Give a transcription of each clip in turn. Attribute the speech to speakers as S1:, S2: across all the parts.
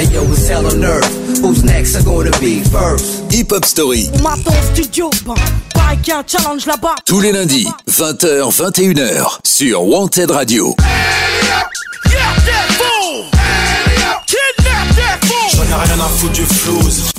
S1: Hey yo, it's hell on earth. Who's next? Are gonna be first?
S2: Hip Hop Story.
S3: Maton studio, bah, y a un challenge là-bas.
S2: Tous les lundis, 20h, 21h, sur Wanted Radio.
S4: J'en ai rien à foutre du flouze.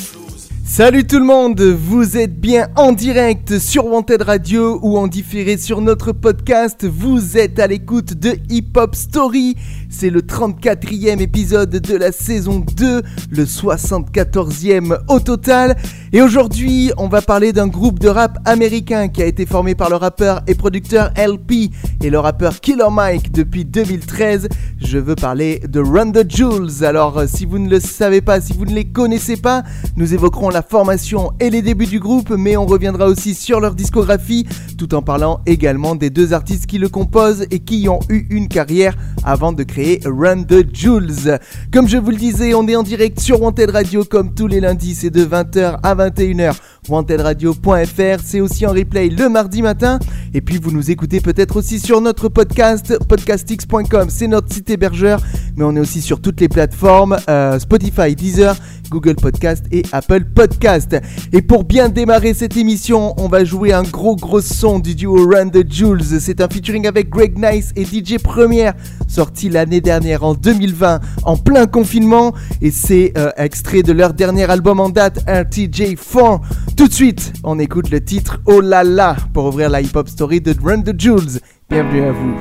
S5: Salut tout le monde, vous êtes bien en direct sur Wanted Radio ou en différé sur notre podcast. Vous êtes à l'écoute de Hip Hop Story. C'est le 34e épisode de la saison 2, le 74e au total. Et aujourd'hui, on va parler d'un groupe de rap américain qui a été formé par le rappeur et producteur LP et le rappeur Killer Mike depuis 2013. Je veux parler de Run the Jewels. Alors, euh, si vous ne le savez pas, si vous ne les connaissez pas, nous évoquerons la formation et les débuts du groupe, mais on reviendra aussi sur leur discographie, tout en parlant également des deux artistes qui le composent et qui ont eu une carrière avant de créer Run the Jewels. Comme je vous le disais, on est en direct sur Wanted Radio comme tous les lundis, c'est de 20h à 21h. WantedRadio.fr, c'est aussi en replay le mardi matin. Et puis vous nous écoutez peut-être aussi sur notre podcast, podcastx.com, c'est notre site hébergeur, mais on est aussi sur toutes les plateformes, euh, Spotify, Deezer, Google Podcast et Apple Podcast. Et pour bien démarrer cette émission, on va jouer un gros gros son du duo Run the Jules. C'est un featuring avec Greg Nice et DJ Première, sorti l'année dernière en 2020, en plein confinement. Et c'est euh, extrait de leur dernier album en date, RTJ4. Tout de suite, on écoute le titre Oh la la pour ouvrir la hip-hop story de Run the Jules. Bienvenue à vous.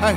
S6: Hey.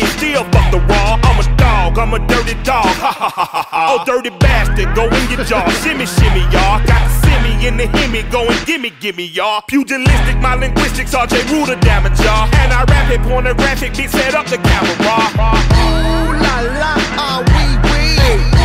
S7: fish. Still fuck the raw. I'm a dog, I'm a dirty dog. Ha ha ha ha. Oh, dirty bastard, go in your jaw. shimmy, shimmy, y'all. Got the simmy in the himmy. Go and gimme, gimme, y'all. Pugilistic, my linguistics, RJ Ruder damage, y'all. And I rap it, pornographic, beat set up the camera.
S6: Ooh la la, ah oui oui.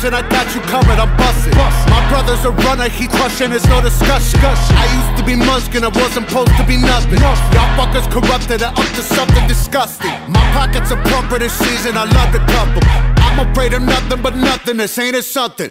S6: Disruption, I got you covered, I'm busted. My brother's a runner, he crushing, it's no discussion. I used to be Munchkin, I wasn't supposed to be nothing. Y'all fuckers corrupted and up to something disgusting. My pockets are plumper this season, I love to cup 'em. I'm afraid of nothing but nothing, this ain't it something.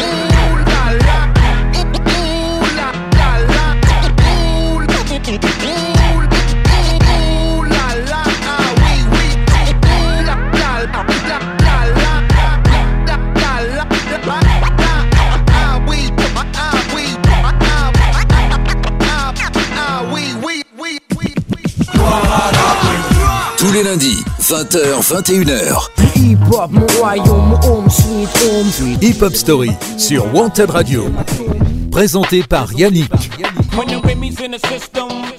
S2: Tous les lundis, 20h, 21h.
S3: Hip hop, mon royaume, mon home sweet home.
S2: Hip Hop Story sur Wanted Radio. Présenté par Yannick.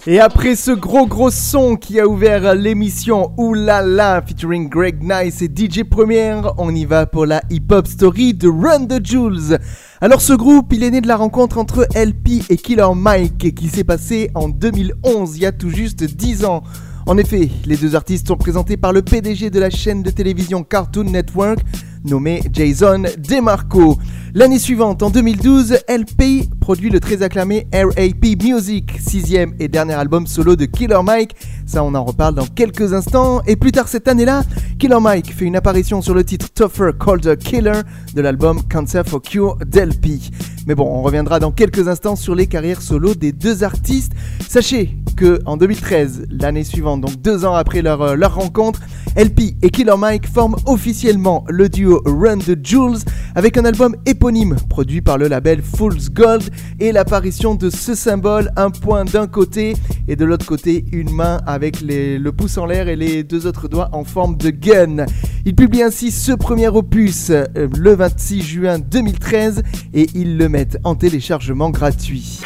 S5: Et après ce gros gros son qui a ouvert l'émission Oulala featuring Greg Nice et DJ Première, on y va pour la hip-hop story de Run the Jules. Alors ce groupe, il est né de la rencontre entre LP et Killer Mike qui s'est passé en 2011, il y a tout juste 10 ans. En effet, les deux artistes sont présentés par le PDG de la chaîne de télévision Cartoon Network, nommé Jason DeMarco. L'année suivante, en 2012, LP produit le très acclamé RAP Music, sixième et dernier album solo de Killer Mike. Ça, on en reparle dans quelques instants. Et plus tard cette année-là, Killer Mike fait une apparition sur le titre Tougher Colder Killer de l'album Cancer for Cure d'LP. Mais bon, on reviendra dans quelques instants sur les carrières solo des deux artistes. Sachez que en 2013, l'année suivante, donc deux ans après leur, euh, leur rencontre, LP et Killer Mike forment officiellement le duo Run the Jules avec un album éponyme produit par le label Fool's Gold et l'apparition de ce symbole, un point d'un côté et de l'autre côté une main avec le pouce en l'air et les deux autres doigts en forme de gun. Il publie ainsi ce premier opus euh, le 26 juin 2013 et ils le mettent en téléchargement gratuit.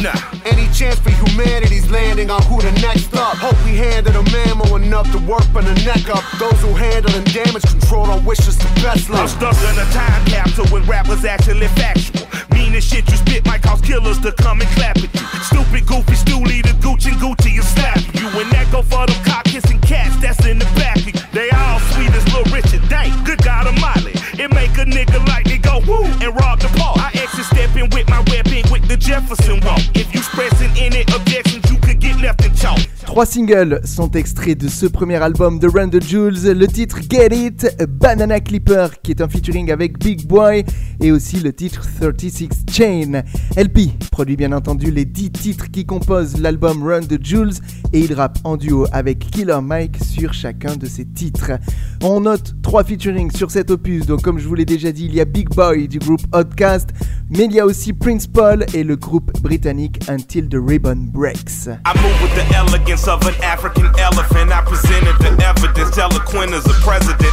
S8: Damage for humanity's landing on who the
S6: next up? Hope we handle the mammo enough to work on the neck of those who handle the damage controlled on wishes to
S8: best luck. I'm stuck in a time capsule when rappers actually factual. Mean the shit you spit might cause killers to come and clap at you. Stupid, goofy, stoolie, the Gucci and Gucci is slap you. And that go for them cock kissing cats that's in the back of you. They all sweet as Little Richard. Dang, good God Almighty. It make a nigga like me go woo and rob the park. Jefferson walk. If you stressing in it,
S5: Trois singles sont extraits de ce premier album de Run the Jules. Le titre Get It, Banana Clipper qui est un featuring avec Big Boy et aussi le titre 36 Chain. LP produit bien entendu les 10 titres qui composent l'album Run the Jules et il rappe en duo avec Killer Mike sur chacun de ses titres. On note trois featuring sur cet opus, donc comme je vous l'ai déjà dit, il y a Big Boy du groupe Outcast, mais il y a aussi Prince Paul et le groupe britannique Until the Ribbon Breaks.
S7: Of an African elephant. I presented the evidence, eloquent as a president.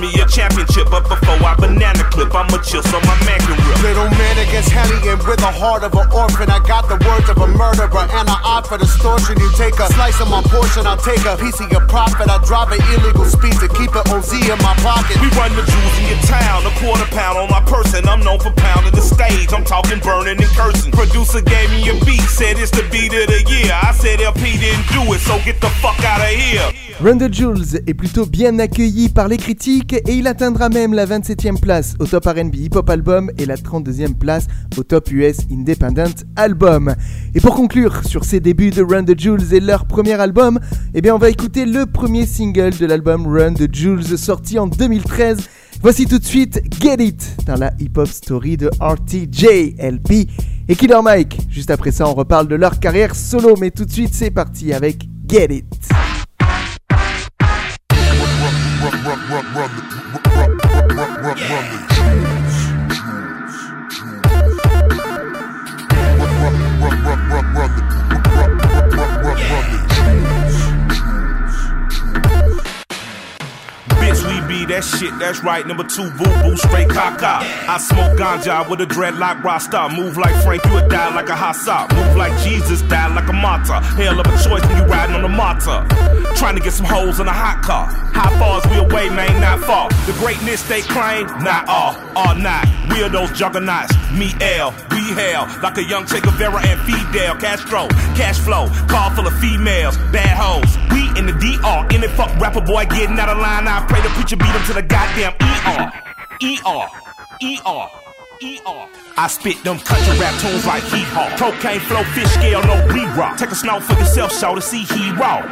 S7: Me a championship. But before I banana clip, I'ma chill so my man can rip.
S9: Little man against hellion with the heart of an orphan. I got the words of a murderer and I opt for distortion. You take a slice of my portion, I'll take a piece of your profit. I drive an illegal speed to keep it OZ in my pocket.
S7: We run the jewels in your town, a quarter pound on my person. I'm known for pounding the stage. I'm talking burning and cursing. Producer gave me a beat, said it's the beat of the year. I said LP didn't do it, so get the fuck out of here.
S5: Run the Jules est plutôt bien accueilli par les critiques et il atteindra même la 27e place au top RB Hip Hop Album et la 32e place au top US Independent Album. Et pour conclure sur ces débuts de Run the Jules et leur premier album, eh bien on va écouter le premier single de l'album Run the Jules sorti en 2013. Voici tout de suite Get It dans la hip hop story de RTJ LP et Killer Mike. Juste après ça, on reparle de leur carrière solo, mais tout de suite, c'est parti avec Get It.
S7: That shit, that's right. Number two, boo boo, straight caca. I smoke ganja with a dreadlock rasta. Move like Frank, you would die like a hassa. Move like Jesus, die like a martyr. Hell of a choice when you riding on a martyr. Trying to get some holes in a hot car. How far is we away, man? Not far. The greatness they claim, not all, all not. We are those juggernauts. Me, L, we hell. Like a young Che Guevara and Fidel Castro. Cash flow, car full of females, bad hoes. We in the DR, in it fuck rapper boy getting out of line. I pray the preacher beat him to the goddamn ER. ER. ER. ER. I spit them country rap tunes like hee haw. Cocaine flow, fish scale, no re-rock. Take a snow for yourself, show to see he raw.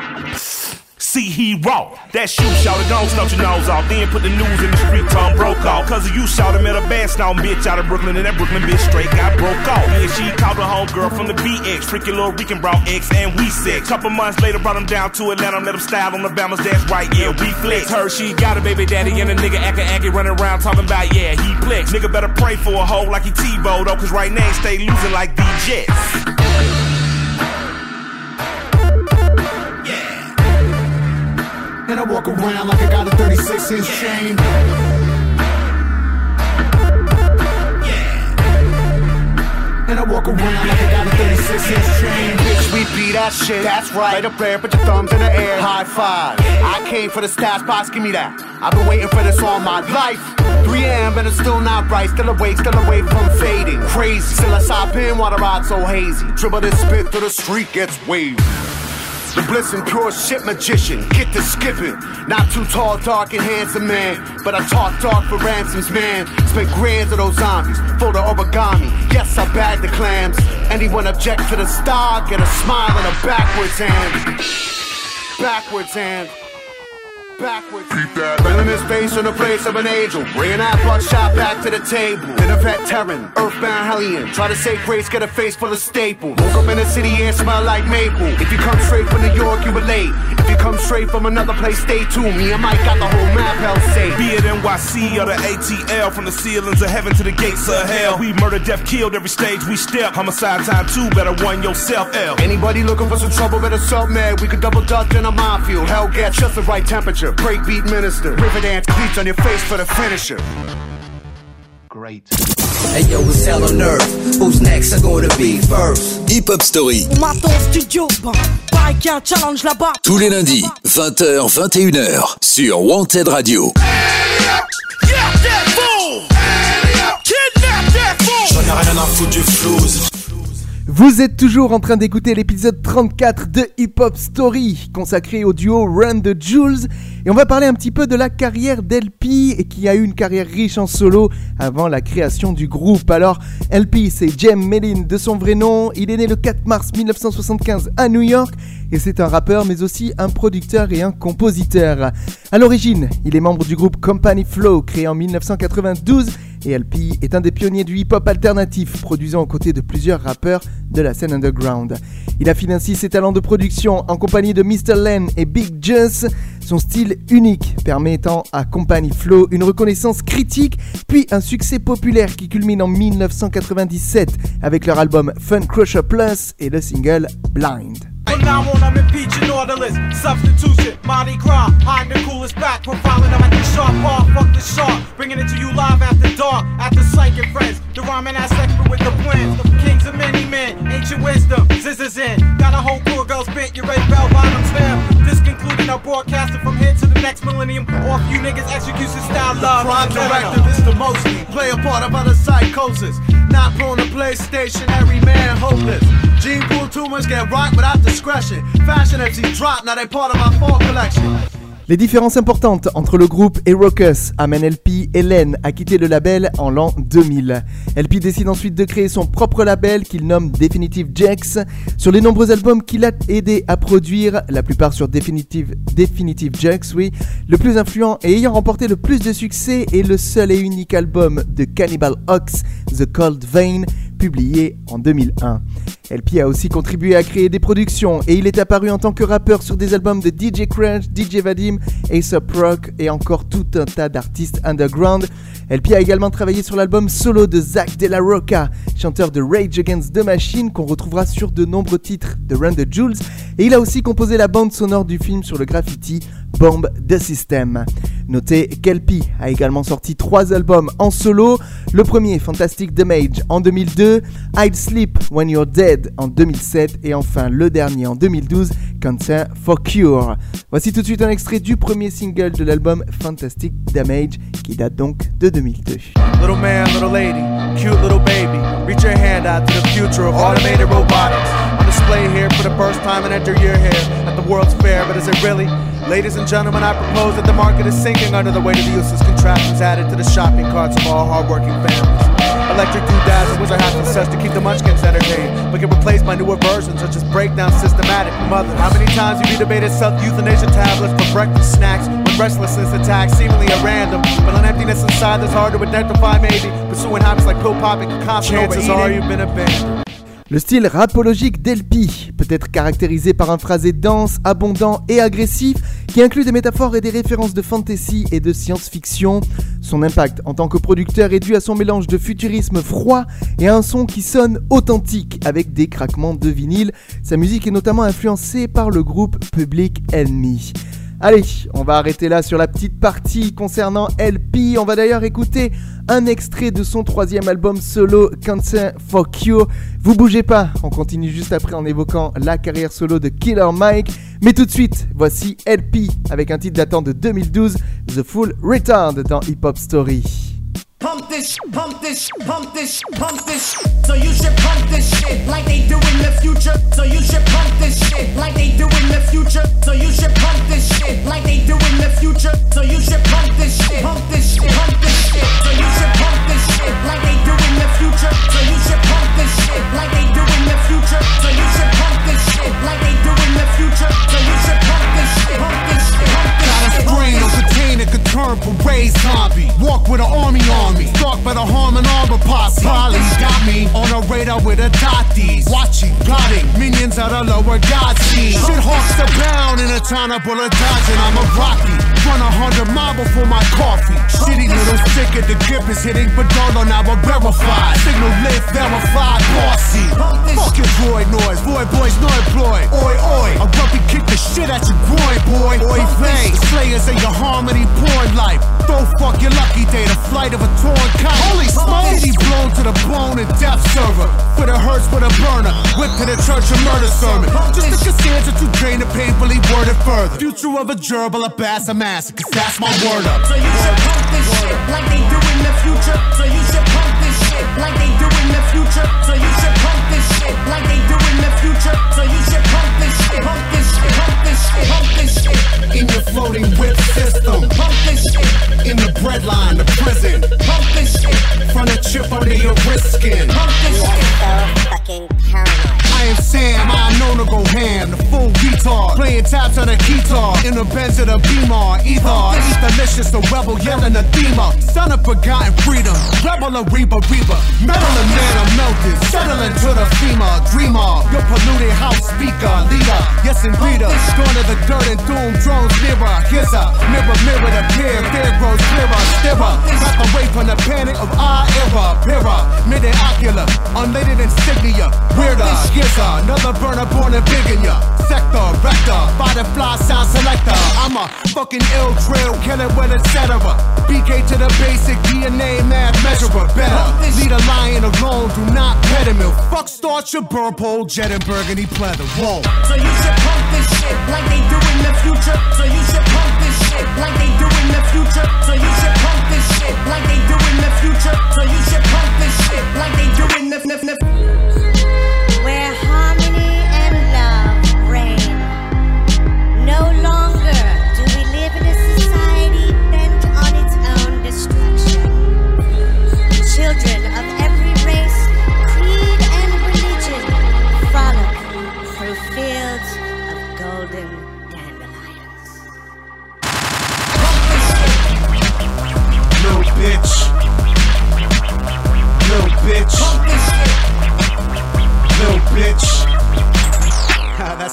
S7: See he raw. That shoe shout don't snort your nose off. Then put the news in the street, Tom broke off. Cause of you shout him at a bad snout bitch out of Brooklyn. And that Brooklyn bitch straight got broke off. And she called her homegirl from the BX. Freaky little Rican brought X and we sex. Couple months later, brought him down to Atlanta. Let him style on the Bamas. That's right, yeah, we flex. Her, she got a baby daddy and a nigga acting acting running around talking about, yeah, he flex. Nigga better pray for a hoe like he T-Bow though. Cause right now stay losing like D-Jets.
S9: And I walk around like I got a 36 inch chain. Yeah. And I walk around like I got a 36 inch chain. Bitch, we beat that shit. That's right. Right up there, put your thumbs in the air. High five. I came for the stats box, give me that. I've been waiting for this all my life. 3 a.m. and it's still not bright. Still awake, still away from fading. Crazy. Still I stop in while the ride so hazy. Dribble this spit through the street, gets waved. The bliss and pure shit magician, get to skipping. Not too tall, dark, and handsome man. But I talk dark for ransoms, man. Spent grands of those zombies, for the origami. Yes, I bag the clams. Anyone object to the star, get a smile and a backwards hand. Backwards hand. Backwards. Keep that. Filling his face in the place of an angel. Bringing that bloodshot back to the table. In a veteran, earthbound hellion. Try to say grace, get a face full of staples. Woke up in the city and smell like maple. If you come straight from New York, you relate. If you come straight from another place, stay tuned. Me and Mike got the whole map hell safe.
S7: Be it NYC or the ATL, from the ceilings of heaven to the gates of hell. We murder, death, killed every stage we step. Homicide time two, better one yourself, L.
S9: Anybody looking for some trouble, better sub mad. We could double dutch in a minefield. Hell gets just the right temperature. Breakbeat minister. River dance cleats on your face for the finisher.
S1: Great. Hey yo, what's hell on earth? Who's next? Are gonna be first?
S4: Hip Hop Story.
S10: On m'attend au studio, pareil qu'il y a un challenge là-bas.
S4: Tous les lundis, 20h, 21h, sur Wanted Radio.
S11: J'en ai rien à foutre du flouze.
S5: Vous êtes toujours en train d'écouter l'épisode 34 de Hip Hop Story, consacré au duo Run the Jules. Et on va parler un petit peu de la carrière d'LP, qui a eu une carrière riche en solo avant la création du groupe. Alors, LP, c'est Jem Melin de son vrai nom. Il est né le 4 mars 1975 à New York, et c'est un rappeur, mais aussi un producteur et un compositeur. À l'origine, il est membre du groupe Company Flow, créé en 1992 et LP est un des pionniers du hip-hop alternatif, produisant aux côtés de plusieurs rappeurs de la scène underground. Il affine ainsi ses talents de production en compagnie de Mr. Len et Big Just. Son style unique permettant à Company Flow une reconnaissance critique, puis un succès populaire qui culmine en 1997 avec leur album Fun Crusher Plus et le single Blind.
S12: From now on, I'm impeaching orderless. Substitution, Mardi Gras, hiding the coolest back. Profiling them at the sharp bar, fuck the sharp. Bringing it to you live after dark, after psychic friends. The rhyming ass expert with the plans. Kings of many men, ancient wisdom, scissors in. Got a whole crew of girls bent, your red bell bottoms them. This concluding our broadcasting from here to the next millennium. Off you niggas execution style love.
S9: Prime directive is the mostly. Play a part of other psychosis. Not prone to PlayStation, every man hopeless. Gene pool tumors get rocked without
S5: Les différences importantes entre le groupe et Raucus amènent LP Len à quitter le label en l'an 2000. LP décide ensuite de créer son propre label qu'il nomme Definitive Jax. Sur les nombreux albums qu'il a aidé à produire, la plupart sur Definitive, Definitive Jax, oui, le plus influent et ayant remporté le plus de succès est le seul et unique album de Cannibal Ox, The Cold Vein, publié en 2001. LP a aussi contribué à créer des productions et il est apparu en tant que rappeur sur des albums de DJ Crunch, DJ Vadim, Aesop Rock et encore tout un tas d'artistes underground. LP a également travaillé sur l'album solo de Zach De La Rocca, chanteur de Rage Against the Machine qu'on retrouvera sur de nombreux titres de Run the Jules et il a aussi composé la bande sonore du film sur le graffiti Bomb the System. Notez qu'LP a également sorti trois albums en solo, le premier Fantastic Damage en 2002, I'd Sleep When You're Dead en 2007 et enfin le dernier en 2012, Cancer for Cure. Voici tout de suite un extrait du premier single de l'album Fantastic Damage qui date donc de 2002.
S9: Little man, little lady, cute little baby. Reach your hand out to the future of automated robotics. On display here for the first time and enter your hair at the World's Fair, but is it really? Ladies and gentlemen, I propose that the market is sinking under the weight of the useless contraptions added to the shopping carts of all hardworking families. Electric doodads and wizard hats and such to keep the munchkins entertained, but get replaced by newer versions such as breakdown systematic mother. How many times have you debated self-euthanasia tablets for breakfast snacks when restlessness attacks seemingly at random, but an emptiness inside that's hard to identify maybe, pursuing habits like pill popping, Chances are you've been abandoned.
S5: Le style rapologique d'Elpi peut être caractérisé par un phrasé dense, abondant et agressif qui inclut des métaphores et des références de fantasy et de science-fiction. Son impact en tant que producteur est dû à son mélange de futurisme froid et à un son qui sonne authentique avec des craquements de vinyle. Sa musique est notamment influencée par le groupe Public Enemy. Allez, on va arrêter là sur la petite partie concernant LP. On va d'ailleurs écouter un extrait de son troisième album solo, Cancer for Cure. Vous bougez pas, on continue juste après en évoquant la carrière solo de Killer Mike. Mais tout de suite, voici LP avec un titre datant de 2012, The Full Retard dans Hip Hop Story.
S13: Pump this, pump this, pump this, pump this. So you should pump this shit like they do in the future. So you should pump this shit like they do in the future. So you should pump this shit like they do in the future. So you should pump this shit, pump this shit, pump this shit. So you should pump this shit like they do in the future. So you should pump this shit like they do in the future. So you should pump this shit like they do in the future. So you should pump this shit, pump this shit, pump this shit.
S6: Got a sprain on container could turn parade zombie. Walk with an army on me. By the harm and armor posse. Polly got me on a radar with a dotties. Watching, plotting, minions out of lower god scene. Shit hawks abound in a town of bullet dodging. I'm a Rocky. Run a hundred mile before my coffee. Shitty little sticker, the grip is hitting Badolo, now I'm verified. Signal lit, verified, bossy. Fuck your noise, boy, boys, no employ. Oi, oi, I rugby kick the shit at your groin, boy. Oi, vang, slayers in your harmony porn life. Don't fuck your lucky day, the flight of a torn kite. Holy smoke, he blown to the bone and death server. For the hurts, for the burner, whip to the church of murder sermon. Just a Cassandra to drain the painfully worded further. Future of a gerbil, a bass, a massacre, that's my word up.
S13: So you should pump this shit like they do in the future.
S6: Playing taps on a guitar, in the Benz of the Beamer. Either eat delicious, the rebel yelling a thema. Son of forgotten freedom, rebel a reaper, reaper. Metal and man, I'm melted, settling to the FEMA. Dreamer, your polluted house speaker, leader. Yes, and reader, uh. going to the dirt and doom, drones nearer. Here's a mirror, mirror, the peer, there grows clearer, stirrer. Back away from the panic of our era, pira, mid ocular, unlated insignia. Weirder, here's another burner born and big in ya. Sector, vector, firefly sound selector. I'm a fucking ill trail killer with etc. BK to the basic DNA math measurer. Better lead a lion alone, do not pet him. Fuck start your burn pole, jet and burgundy pleather. Whoa.
S13: So you should pump this shit like they do in the future. So you should pump this shit like they do in the future. So you should pump this shit like they do in the future. So you should pump this shit like they do in the f-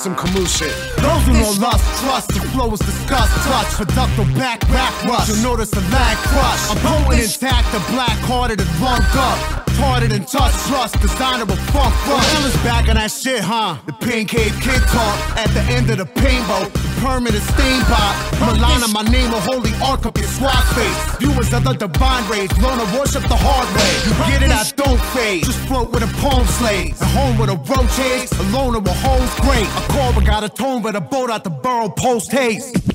S6: some Camus shit. Those who know lust, trust, the flow is disgust, touch, conductor back, back rush. You'll notice the lag crush. I'm potent intact, the black hearted and lumped up. Parted and touch, trust, designer of funk run. Hell is back on that shit, huh? The pain cave kid talk at the end of the painbow. Permanent stain pot. Milana, my name, a holy ark up your swat face. Viewers of the divine rays, learn to worship the hard way. You get it, I don't fade. Just float with a palm slave. At home with a roach rotates, alone with home's great. A cobra got a tone, but a boat out the burrow post haste.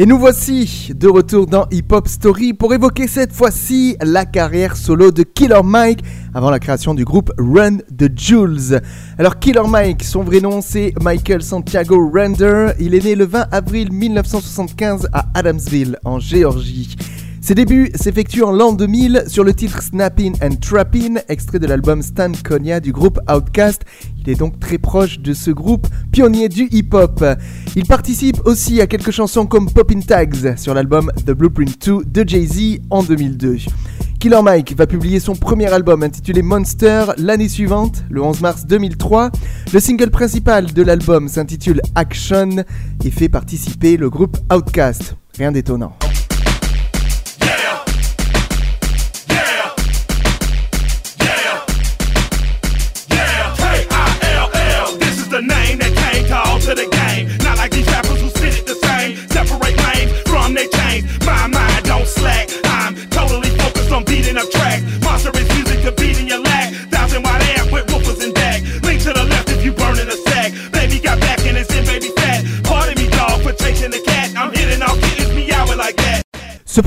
S5: Et nous voici de retour dans Hip Hop Story pour évoquer cette fois-ci la carrière solo de Killer Mike avant la création du groupe Run the Jules. Alors Killer Mike, son vrai nom c'est Michael Santiago Render. Il est né le 20 avril 1975 à Adamsville en Géorgie. Ses débuts s'effectuent en l'an 2000 sur le titre Snappin' and Trappin', extrait de l'album Stan Konya du groupe Outkast. Il est donc très proche de ce groupe pionnier du hip-hop. Il participe aussi à quelques chansons comme Poppin' Tags sur l'album The Blueprint 2 de Jay-Z en 2002. Killer Mike va publier son premier album intitulé Monster l'année suivante, le 11 mars 2003. Le single principal de l'album s'intitule Action et fait participer le groupe Outcast. Rien d'étonnant.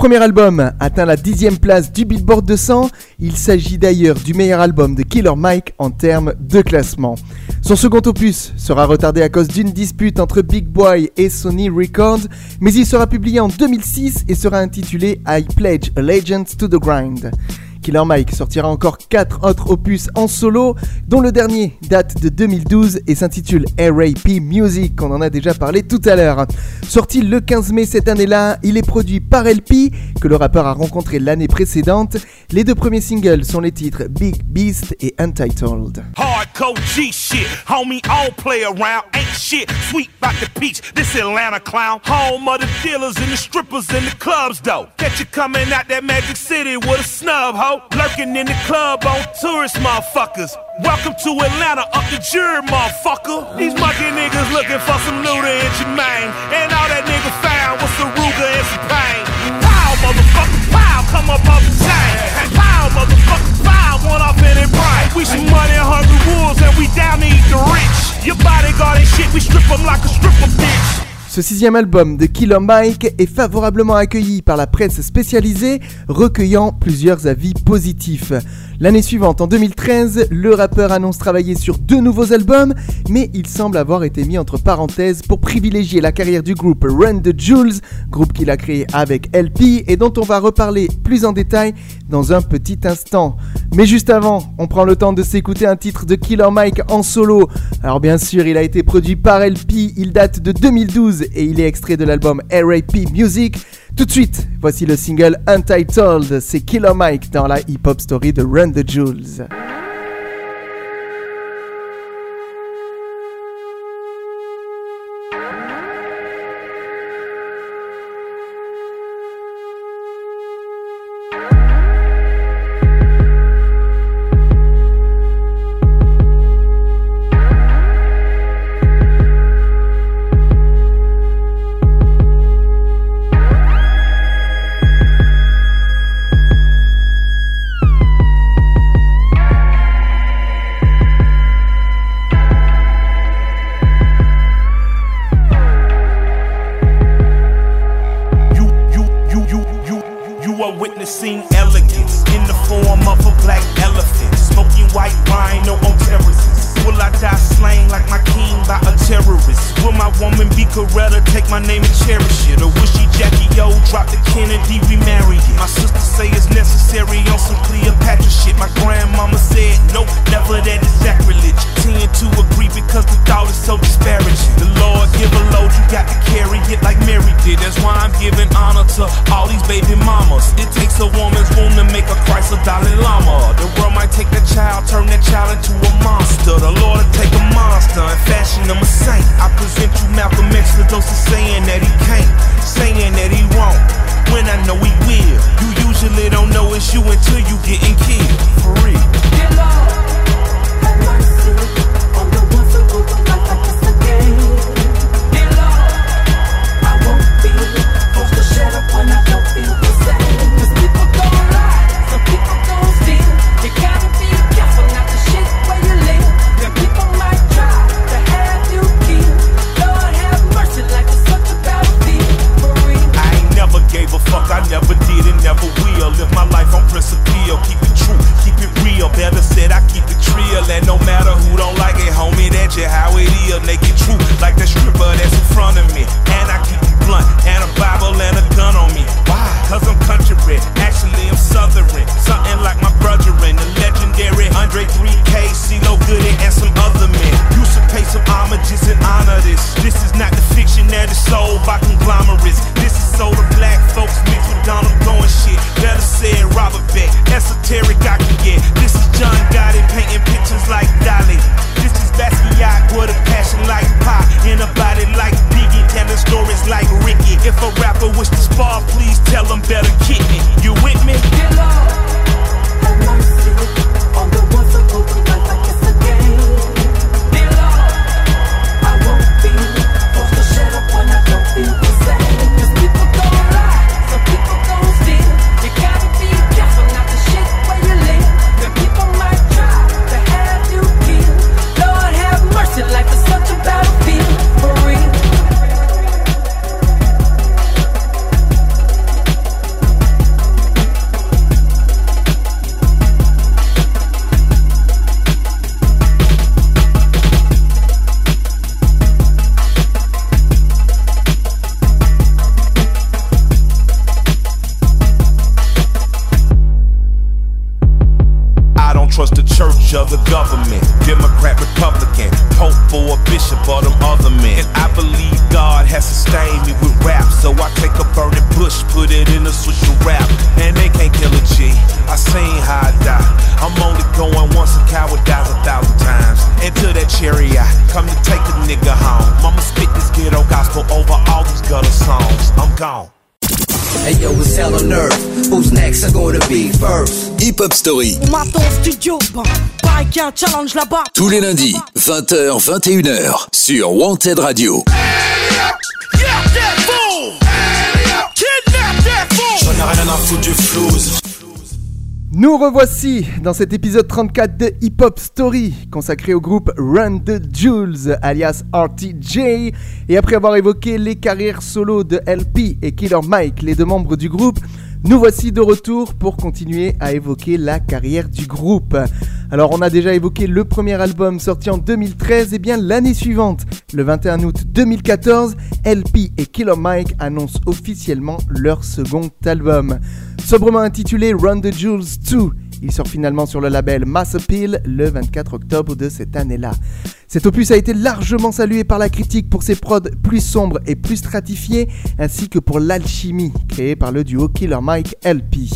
S5: Premier album atteint la dixième place du Billboard 200. Il s'agit d'ailleurs du meilleur album de Killer Mike en termes de classement. Son second opus sera retardé à cause d'une dispute entre Big Boy et Sony Records, mais il sera publié en 2006 et sera intitulé I Pledge Allegiance to the Grind. Killer Mike sortira encore 4 autres opus en solo, dont le dernier date de 2012 et s'intitule RAP Music, on en a déjà parlé tout à l'heure. Sorti le 15 mai cette année-là, il est produit par LP, que le rappeur a rencontré l'année précédente. Les deux premiers singles sont les titres Big Beast et Untitled.
S7: Shit, homie, all play around, ain't shit, sweet the peach, this Atlanta clown. Home of the dealers and the strippers and the clubs though. Catch you coming out that Magic City with a snub, ho. Lurking in the club on tourist motherfuckers. Welcome to Atlanta, up the jury, motherfucker. These monkey niggas looking for some Luda and Jermaine. And all that nigga found was some Ruger and some pain. Pow, motherfucker, pow, come up off the chain. Pow, motherfucker, pow, one off in it brain. We some money hungry wolves and we down to eat the rich. Your bodyguard and shit, we strip them like a stripper bitch.
S5: Ce sixième album de Killer Mike est favorablement accueilli par la presse spécialisée, recueillant plusieurs avis positifs. L'année suivante, en 2013, le rappeur annonce travailler sur deux nouveaux albums, mais il semble avoir été mis entre parenthèses pour privilégier la carrière du groupe Run the Jules, groupe qu'il a créé avec LP et dont on va reparler plus en détail dans un petit instant. Mais juste avant, on prend le temps de s'écouter un titre de Killer Mike en solo. Alors bien sûr, il a été produit par LP, il date de 2012 et il est extrait de l'album RAP Music. Tout de suite, voici le single Untitled, c'est Killer Mike dans la hip-hop story de Run the Jewels.
S2: Story.
S4: On m'attend au studio, ben, pareil qu'il y a un challenge là-bas.
S2: Tous les lundis, 20h, 21h, sur Wanted Radio.
S14: J'en ai rien à foutre du flouze.
S5: Nous revoici dans cet épisode 34 de Hip Hop Story, consacré au groupe Run the Jules, alias RTJ. Et après avoir évoqué les carrières solo de LP et Killer Mike, les deux membres du groupe, nous voici de retour pour continuer à évoquer la carrière du groupe. Alors on a déjà évoqué le premier album sorti en 2013, et bien l'année suivante, le 21 août 2014, LP et Killer Mike annoncent officiellement leur second album. Sobrement intitulé Run the Jules 2, il sort finalement sur le label Mass Appeal le 24 octobre de cette année-là. Cet opus a été largement salué par la critique pour ses prods plus sombres et plus stratifiés, ainsi que pour l'alchimie créée par le duo Killer Mike LP.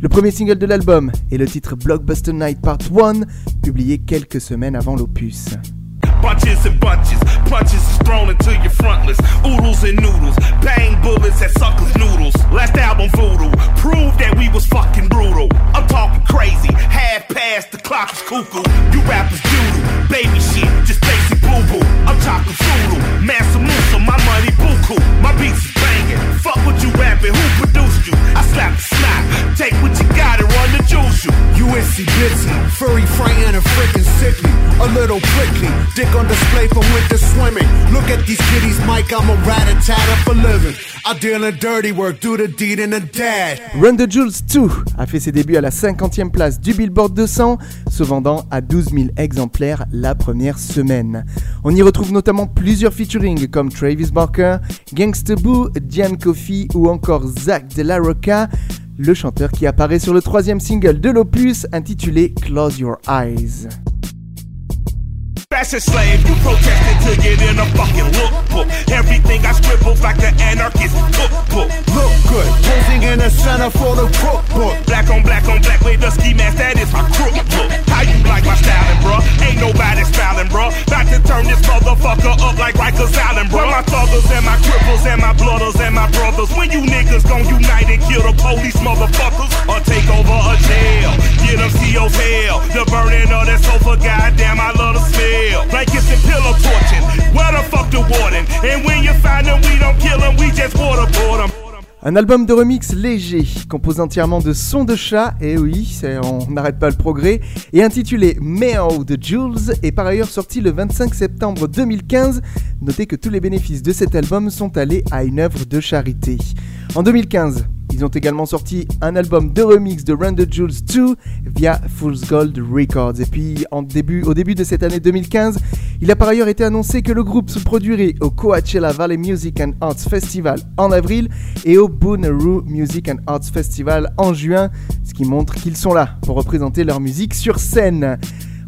S5: Le premier single de l'album est le titre Blockbuster Night Part 1, publié quelques semaines avant l'opus.
S7: Clock is cuckoo. You rappers doodle, baby shit, just basic boo boo. I'm talking Zulu, Mansa Musa, my money buku. My beats is banging, fuck what you rapping, who produced you? I slap the slap, take what you got and run the juice you.
S6: USC busy, furry, frightened, and freaking sickly. A little prickly, dick on display for winter swimming. Look at these kitties, Mike, I'm a rat a tat for living.
S5: Run the Jules 2 a fait ses débuts à la 50e place du Billboard 200, se vendant à 12 000 exemplaires la première semaine. On y retrouve notamment plusieurs featuring comme Travis Barker, Gangsta Boo, Diane Coffey ou encore Zach De La Rocca, le chanteur qui apparaît sur le troisième single de l'opus intitulé Close Your Eyes.
S7: Fashion slave, you protested to get in a fucking lookbook. Everything I scribbled like an anarchist cookbook.
S6: Look good, posing in the center for the cookbook.
S7: Black on black on black with the ski mask, that is my crook look. How you like my styling, bruh? Ain't nobody styling, bruh. About to turn this motherfucker up like Rikers Island, bruh. My thuggers and my cripples and my blooders and my brothers. When you niggas gon' unite and kill the police motherfuckers or take over a jail, get them CO's hell. The burning of that sofa, goddamn, I love the smell.
S5: Un album de remix léger, composé entièrement de sons de chat, et oui, c'est- on n'arrête pas le progrès, et intitulé Meow de Jules, est par ailleurs sorti le 25 septembre 2015. Notez que tous les bénéfices de cet album sont allés à une œuvre de charité. En 2015, ils ont également sorti un album de remix de Run the Jules 2 via Fool's Gold Records. Et puis au début de cette année 2015, il a par ailleurs été annoncé que le groupe se produirait au Coachella Valley Music and Arts Festival en avril et au Bonnaroo Music and Arts Festival en juin, ce qui montre qu'ils sont là pour représenter leur musique sur scène.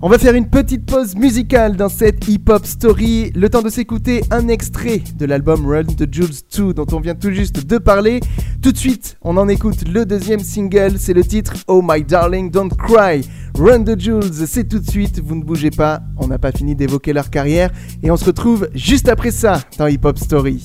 S5: On va faire une petite pause musicale dans cette hip-hop story. Le temps de s'écouter un extrait de l'album Run the Jules 2 dont on vient tout juste de parler. Tout de suite, on en écoute le deuxième single. C'est le titre Oh My Darling Don't Cry. Run the Jules, c'est tout de suite. Vous ne bougez pas. On n'a pas fini d'évoquer leur carrière. Et on se retrouve juste après ça dans Hip Hop Story.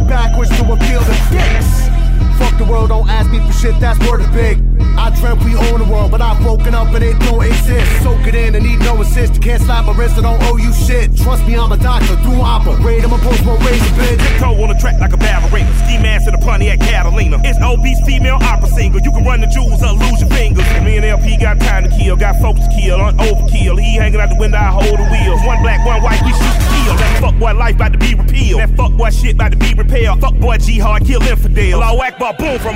S6: backwards to a field of dicks. Fuck the world, don't ask me for shit, that's worth a big. I dreamt we own the world, but I've woken up and it don't exist. Soak it in and need no assist. Can't slap my wrist, I don't owe you shit. Trust me, I'm a doctor, do operate. I'm a post one razor bitch.
S7: Tiptoe on the track like a battle racer. Ski mask in a Pontiac Catalina. It's obese female opera singer. You can run the jewels or lose your fingers. Me and LP got time to kill, got folks to kill on overkill. He hanging out the window, I hold the wheel.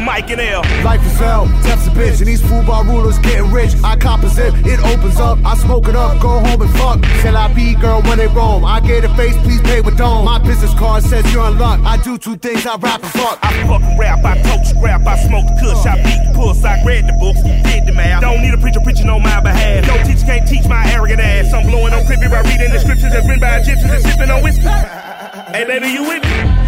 S6: Mike and L. Life is hell, death's a bitch, and these football rulers getting rich. I composite, it opens up, I smoke it up, go home and fuck. Till I be girl when they roam. I get a face, please pay with dome. My business card says you're in luck. I do two things, I rap and fuck.
S7: I fuck rap, I coach rap, I smoke kush, I beat the puss, I read the books, did the math. Don't need a preacher preaching on my behalf. No teacher can't teach my arrogant ass. I'm blowing on creepy by reading the scriptures that's written by Egyptians and sipping on whiskey. Hey baby, you with me?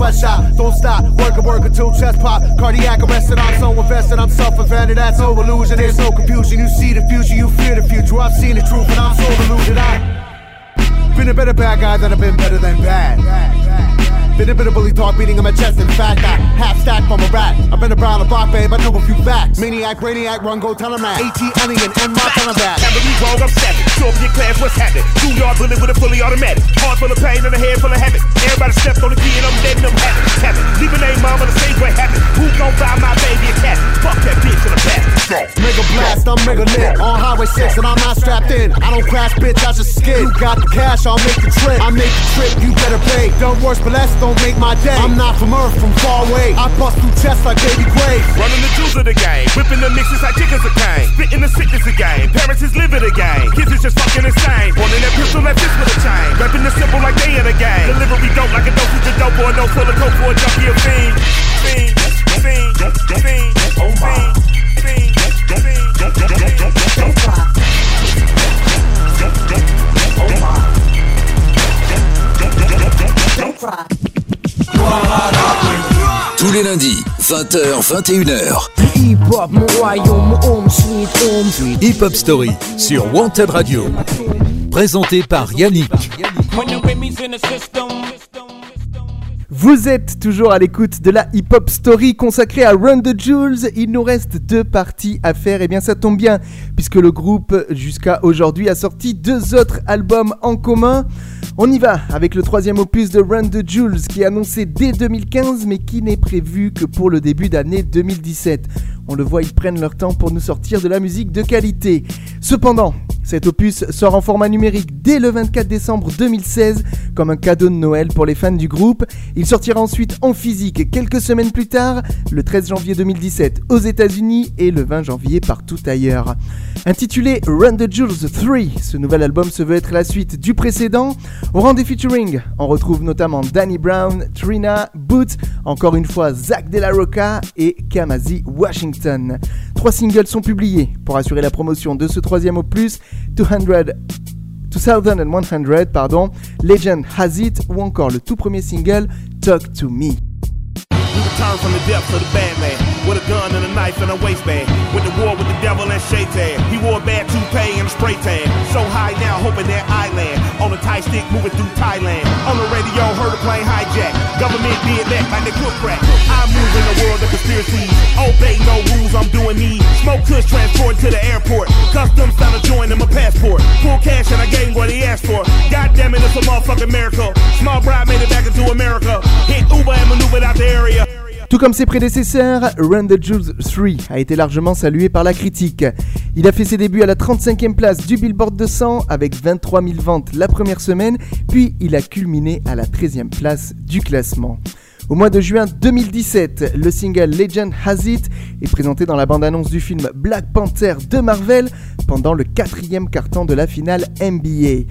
S6: Sweatshop. Don't stop, work and work until chest pop. Cardiac arrested, I'm so invested, I'm self-invented. That's no illusion, there's no confusion. You see the future, you fear the future. I've seen the truth, and I'm so deluded. I've been a better bad guy than I've been better than bad. Been a bit of bully beating on my chest. In fact, I half stack from a rat. I've been around the block, babe. I know a few facts. Maniac, radiac, run, go tell him that. AT, alien, and my tell him that.
S7: Never be wrong, I'm savage. Show up your class, what's happening? Two yard bullet with a fully automatic. Heart full of pain and a head full of habit. Everybody stepped on the key and I'm dead and I'm happy. Happy. Leave a name, mom, on the stage where happen. Who gon' buy my baby a cat? Fuck that bitch in the back.
S6: Mega blast, I'm mega lit. On Highway 6 and I'm not strapped in. I don't crash, bitch, I just skid. You got the cash, I'll make the trip. I make the trip, you better pay. Don't worse, but less, don't make my day. I'm not from Earth, from far away. I bust through chests like baby Gray.
S7: Running the jewels of the game, whipping the mixes like chickens a cane. Spitting the sickness game, parents is living the game. Kids is just fucking insane. Wanting that pistol that fits with a chain. Rapping the simple like they in a game. Delivery dope like a dosage of dope or no full of coke for a junkie of fiend,
S2: les lundis, 20h, 21h. Hip Hop Story sur Wanted Radio. Présenté par Yannick.
S5: Vous êtes toujours à l'écoute de la Hip Hop Story consacrée à Run the Jules. Il nous reste deux parties à faire. Et eh bien, ça tombe bien, puisque le groupe, jusqu'à aujourd'hui, a sorti deux autres albums en commun. On y va avec le troisième opus de Run the Jules, qui est annoncé dès 2015, mais qui n'est prévu que pour le début d'année 2017. On le voit, ils prennent leur temps pour nous sortir de la musique de qualité. Cependant, cet opus sort en format numérique dès le 24 décembre 2016 comme un cadeau de Noël pour les fans du groupe. Il sortira ensuite en physique quelques semaines plus tard, le 13 janvier 2017 aux États-Unis et le 20 janvier partout ailleurs. Intitulé Run the Jules 3, ce nouvel album se veut être la suite du précédent. Au rang des featuring, on retrouve notamment Danny Brown, Trina, Boots, encore une fois Zach De La Rocca et Kamazi Washington. Trois singles sont publiés pour assurer la promotion de ce troisième opus 200 2100, pardon, Legend Has It ou encore le tout premier single Talk to Me.
S7: The the with a gun and a knife and a waistband. Went to war with the devil and Shaitan. He wore a bad toupee and a spray tan. So high now, hoping that I land on a tight stick moving through Thailand. On the radio, heard a plane hijack. Government did that like they cook crack. I move in the world of conspiracies. Obey no rules, I'm doing me. Smoke kush transport to the airport. Customs found a joint in my passport. Full cash and I gave him what he asked for. God damn it, it's a motherfucking miracle. Small bride made it back into America. Hit Uber and maneuvered out the area.
S5: Tout comme ses prédécesseurs, Run the Jewels 3 a été largement salué par la critique. Il a fait ses débuts à la 35e place du Billboard 200 avec 23 000 ventes la première semaine, puis il a culminé à la 13e place du classement. Au mois de juin 2017, le single Legend Has It est présenté dans la bande-annonce du film Black Panther de Marvel pendant le quatrième carton de la finale NBA.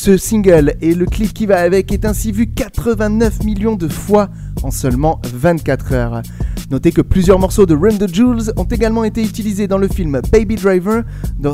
S5: Ce single et le clip qui va avec est ainsi vu 89 millions de fois en seulement 24 heures. Notez que plusieurs morceaux de Run the Jewels ont également été utilisés dans le film Baby Driver,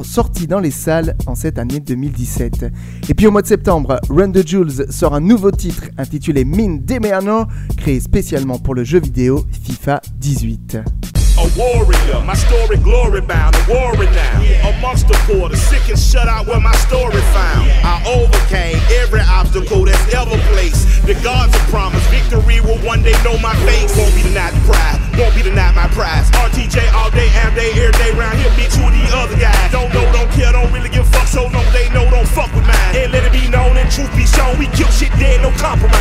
S5: sorti dans les salles en cette année 2017. Et puis au mois de septembre, Run the Jewels sort un nouveau titre intitulé Min Demeano, créé spécialement pour le jeu vidéo FIFA 18.
S7: Warrior, my story glory bound, a warrior now. Amongst the poor, the sick and shut out where my story found. I overcame every obstacle that's ever placed. The gods have promised victory will one day know my face. Won't be denied the pride, won't be denied my prize. RTJ all day, every day, every day round here, bitch, who the other guys? Don't know, don't care, don't really give a fuck, so long they know, don't fuck with mine. And let it be known and truth be shown, we kill shit dead, no compromise.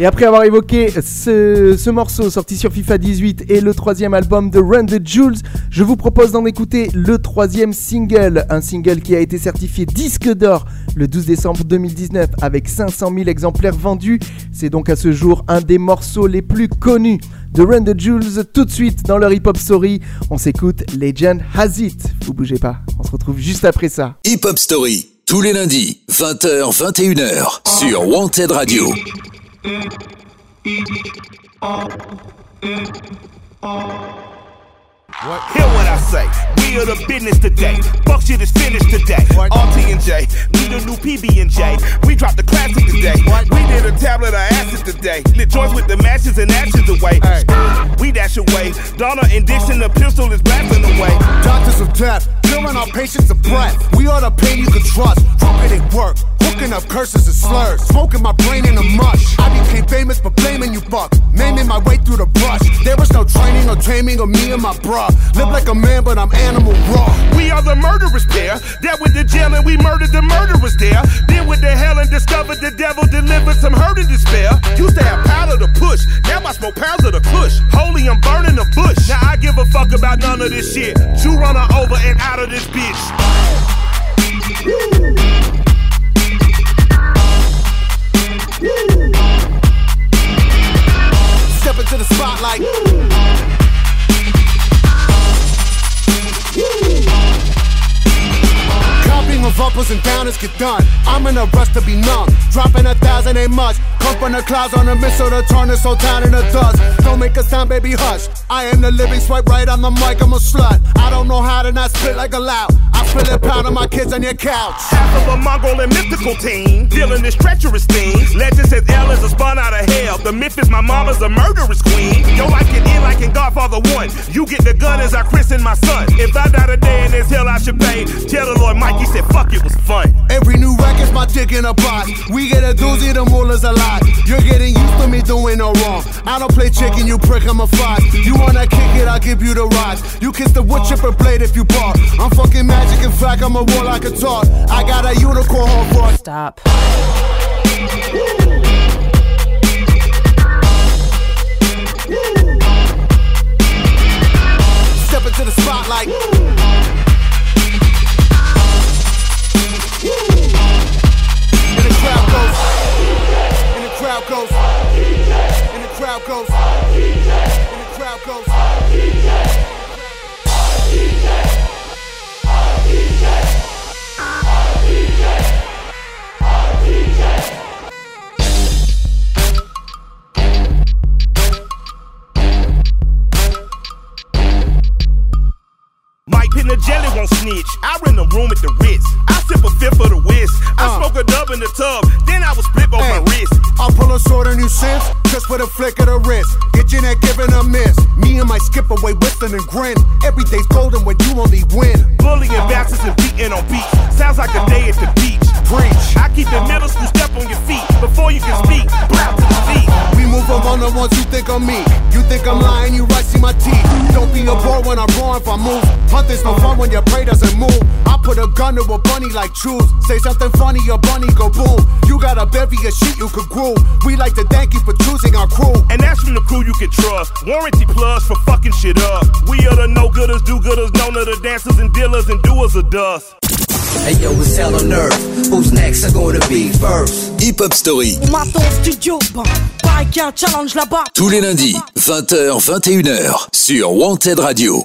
S5: Et après avoir évoqué ce, morceau sorti sur FIFA 18 et le troisième album de Run the Jules, je vous propose d'en écouter le troisième single, un single qui a été certifié disque d'or le 12 décembre 2019 avec 500 000 exemplaires vendus. C'est donc à ce jour un des morceaux les plus connus de Run the Jules. Tout de suite dans leur hip-hop story, on s'écoute Legend Has It. Vous bougez pas, on se retrouve juste après ça.
S2: Hip Hop Story, tous les lundis, 20h, 21h, sur Wanted Radio. it. Hear
S7: what I say. We are the business today. Fuck shit is finished today. RT and J, we the new PB and J. We dropped the classic today. We did a tablet of acid today. Lit joints with the matches and ashes away. We dash away. Donna and Dixon, the pistol is blasting away.
S6: Doctors of death, killing our patients of breath. We are the pain you can trust. Trumpet it work. Cooking up curses and slurs, smoking my brain in a mush. I became famous for blaming you fuck, naming my way through the brush. There was no training or taming of me and my Live like a man, but I'm animal raw.
S7: We are the murderers pair. That with the jail and we murdered the murderers there. Then with the hell and discovered the devil delivered some hurt and despair. Used to have powder to push, now I smoke pounds of the push. Holy, I'm burning the bush. Now I give a fuck about none of this shit. You run her over and out of this bitch. Woo. Woo.
S6: Step into the spotlight. Copying of uppers and downers get done. I'm in a rush to be numb. Dropping a thousand ain't much. Come from the clouds on a missile to turn this whole town into dust. Don't make a sound, baby, hush. I am the living swipe right on the mic, I'm a slut. I don't know how to not spit like a loud. I feel it pound on my kids on your couch.
S7: Half of a Mongol and mythical team, dealing this treacherous things. Legend says L is a spun out of hell. The myth is my mama's a murderous queen. Yo, I can end like in Godfather 1. You get the gun as I christen my son. If I die today in this hell, I should pay. Tell the Lord Mikey said, fuck, it was fun.
S6: Every new record's my dick in a box. We get a doozy, the is a lot. You're getting used to me doing no wrong. I don't play chicken, you prick, I'm a fox. You wanna kick it, I'll give you the rocks. You kiss the wood chipper blade if you bark. I'm fucking magic, in fact, I'm a war like a talk. I got a unicorn horn for
S3: Stop.
S6: Step into the spotlight. the jelly won't snitch. I run the room with the
S7: wrist. I sip a fifth of the whisk. I uh. smoke a dub in the tub, then I will split on hey, my wrist.
S6: I'll pull a sword on you since, just for the flick of the wrist. Get your neck given a miss. Me and my skip away whistling and grin. Every day's golden when you only win.
S7: Bullying bastards and beating on beats. Sounds like a day at the beach.
S6: Preach.
S7: I keep the middle school step on your feet before you can speak. Blow to the feet.
S6: We move on the ones you think of me. You think I'm lying, you right, see my teeth. Don't be a bore when I'm raw if I move. Hunting's no fun when your prey doesn't move. I put a gun to a bunny like truth. Say something funny, your bunny go boom. You got a bevy of shit you could groove. We like to thank you for choosing our crew.
S7: And that's from the crew you can trust. Warranty plus for fucking shit up. We are the no gooders, do gooders, known to the dancers and dealers and doers of dust.
S1: Hey yo, it's hell on earth. Who's next? Are gonna be first?
S2: Hip Hop Story.
S4: On studio, pareil qu'il y a un challenge là-bas.
S2: Tous les lundis, 20h, 21h, sur Wanted Radio.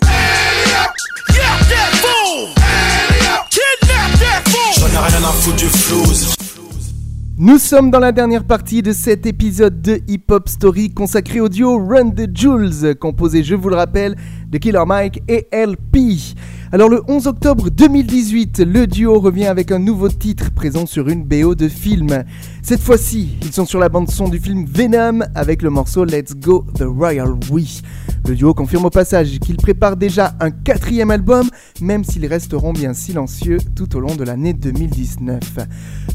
S5: Nous sommes dans la dernière partie de cet épisode de Hip Hop Story consacré au duo Run the Jules, composé, je vous le rappelle, de Killer Mike et LP. Alors le 11 octobre 2018, le duo revient avec un nouveau titre présent sur une BO de film. Cette fois-ci, ils sont sur la bande son du film Venom avec le morceau Let's Go The Royal We. Le duo confirme au passage qu'ils préparent déjà un quatrième album, même s'ils resteront bien silencieux tout au long de l'année 2019.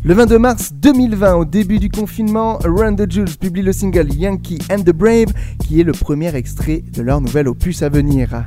S5: Le 22 mars 2020, au début du confinement, Run the Jules publie le single Yankee and the Brave, qui est le premier extrait de leur nouvel opus à venir.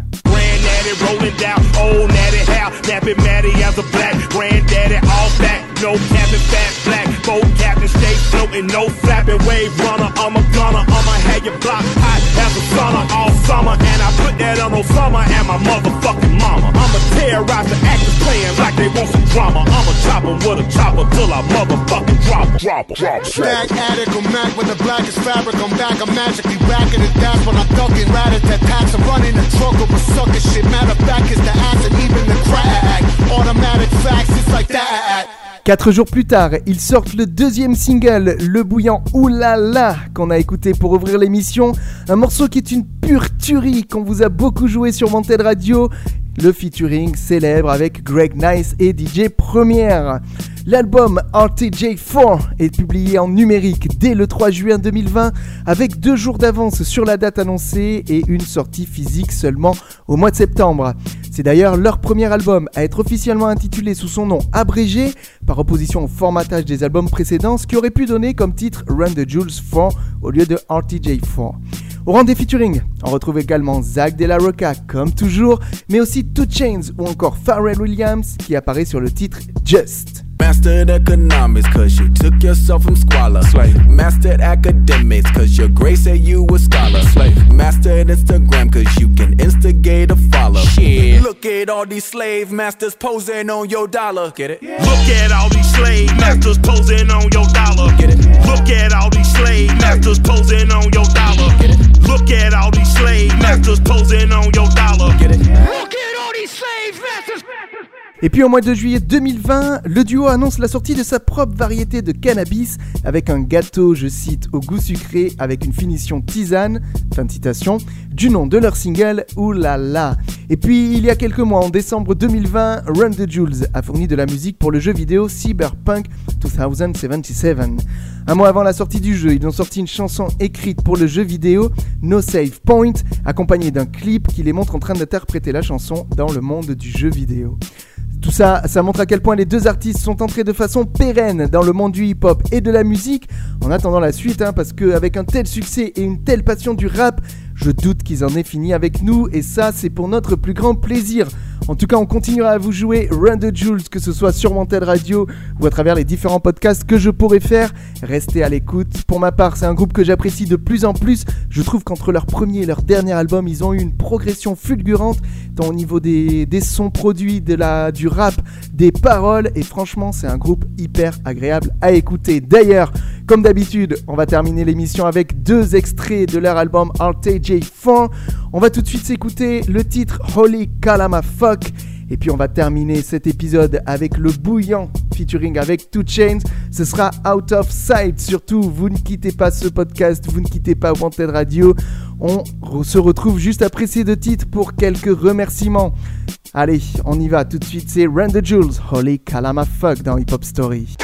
S7: Rolling down old natty how napping Matty as a black granddaddy all back no cabin fat black boat captain stay floating no flapping wave runner I'm a gunner I'ma have your block hot as a sauna all summer and I put that on Osama and my motherfucking mama. I'ma terrorize the actors playing like they want some drama. I'ma chop with a chopper till I motherfucking drop drop drop
S6: Stack addict I'm Mac when the blackest fabric. I'm back I'm magically racking it. That's when I'm ducking rat at that tax I'm running the truck over sucker shit. Matter of fact, it's the ass and even the crack. Automatic facts, it's like that.
S5: Quatre jours plus tard, ils sortent le deuxième single, le bouillant Oulala, qu'on a écouté pour ouvrir l'émission. Un morceau qui est une pure tuerie qu'on vous a beaucoup joué sur Wanted Radio. Le featuring célèbre avec Greg Nice et DJ Première. L'album RTJ4 est publié en numérique dès le 3 juin 2020 avec deux jours d'avance sur la date annoncée et une sortie physique seulement au mois de septembre. C'est d'ailleurs leur premier album à être officiellement intitulé sous son nom abrégé par opposition au formatage des albums précédents, ce qui aurait pu donner comme titre Run the Jules 4 au lieu de RTJ4. Au rang des featuring, on retrouve également Zach De La Rocca comme toujours, mais aussi Two Chains ou encore Pharrell Williams qui apparaît sur le titre Just.
S15: Mastered economics, cause you took yourself from squalor. Slave. Mastered academics, cause your grace said you a scholar. Slave. Mastered Instagram, cause you can instigate a follow. Shit. Look at all these slave masters posing on your dollar. Get it?
S7: Yeah. Look at all these slave masters posing on your dollar. Get it? Look at all these slave masters posing on your dollar. Get it? Look at all these slave masters posing on your dollar. Get it? Look at all these slave masters.
S5: Et puis au mois de juillet 2020, le duo annonce la sortie de sa propre variété de cannabis avec un gâteau, je cite, au goût sucré avec une finition tisane, fin de citation, du nom de leur single Oulala. Et puis il y a quelques mois, en décembre 2020, Run the Jules a fourni de la musique pour le jeu vidéo Cyberpunk 2077. Un mois avant la sortie du jeu, ils ont sorti une chanson écrite pour le jeu vidéo No Save Point, accompagnée d'un clip qui les montre en train d'interpréter la chanson dans le monde du jeu vidéo. Tout ça, ça montre à quel point les deux artistes sont entrés de façon pérenne dans le monde du hip-hop et de la musique. En attendant la suite, hein, parce qu'avec un tel succès et une telle passion du rap, je doute qu'ils en aient fini avec nous, et ça, c'est pour notre plus grand plaisir. En tout cas, on continuera à vous jouer Run the Jules, que ce soit sur Wanted Radio ou à travers les différents podcasts que je pourrais faire. Restez à l'écoute. Pour ma part, c'est un groupe que j'apprécie de plus en plus. Je trouve qu'entre leur premier et leur dernier album, ils ont eu une progression fulgurante, tant au niveau des, sons produits, du rap, des paroles. Et franchement, c'est un groupe hyper agréable à écouter. D'ailleurs, comme d'habitude, on va terminer l'émission avec deux extraits de leur album RTJ4. On va tout de suite s'écouter le titre Holy Kalama Fuck. Et puis on va terminer cet épisode avec le bouillant featuring avec Two Chains. Ce sera Out of Sight. Surtout, vous ne quittez pas ce podcast, vous ne quittez pas Wanted Radio. On se retrouve juste après ces deux titres pour quelques remerciements. Allez, on y va tout de suite, c'est Run the Jules, Holy Kalama Fuck dans Hip Hop Story.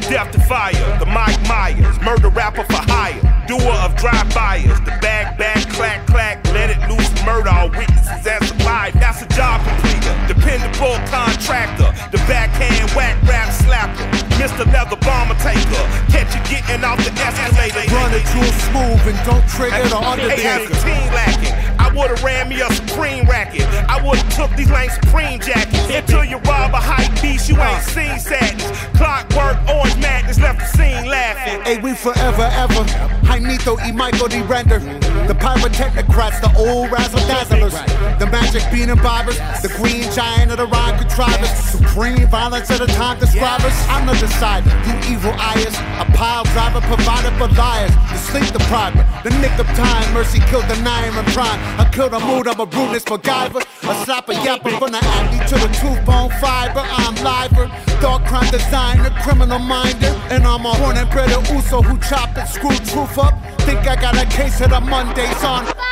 S7: The death defier, the Mike Myers, murder rapper for hire, doer of drive-bys, the bag, bag, clack, clack, let it loose, murder all witnesses as alive. That's a job completer, dependable contractor, the backhand whack rap slapper, Mr. Leather Bomber Taker, catch you getting off the escalator.
S6: Run it real smooth and don't trigger the undertaker.
S7: Hey, lacking. I would've ran me a Supreme racket. I would've took these lame Supreme jackets until you rob a hype beast. You ain't seen sadness. Clockwork, orange madness left the scene laughing.
S6: Hey, we forever ever. Jaimito y Michael D. Render. The pyrotechnocrats, the old razzle dazzlers. The magic bean and bobbers. The green giant of the rhyme contrivers. Supreme violence of the time describers. I'm the decider. You evil eyes. A pile driver provided for liars. The sleep depriver. The nick of time. Mercy killed the nine and prime. I kill the mood, I'm a rudeness MacGyver. A slapper yapper from the acne to the tooth bone fiber. I'm liver. Dark crime designer, criminal minder. And I'm a born and bred Uso who chopped and screwed truth up. Think I got a case of the Mondays on.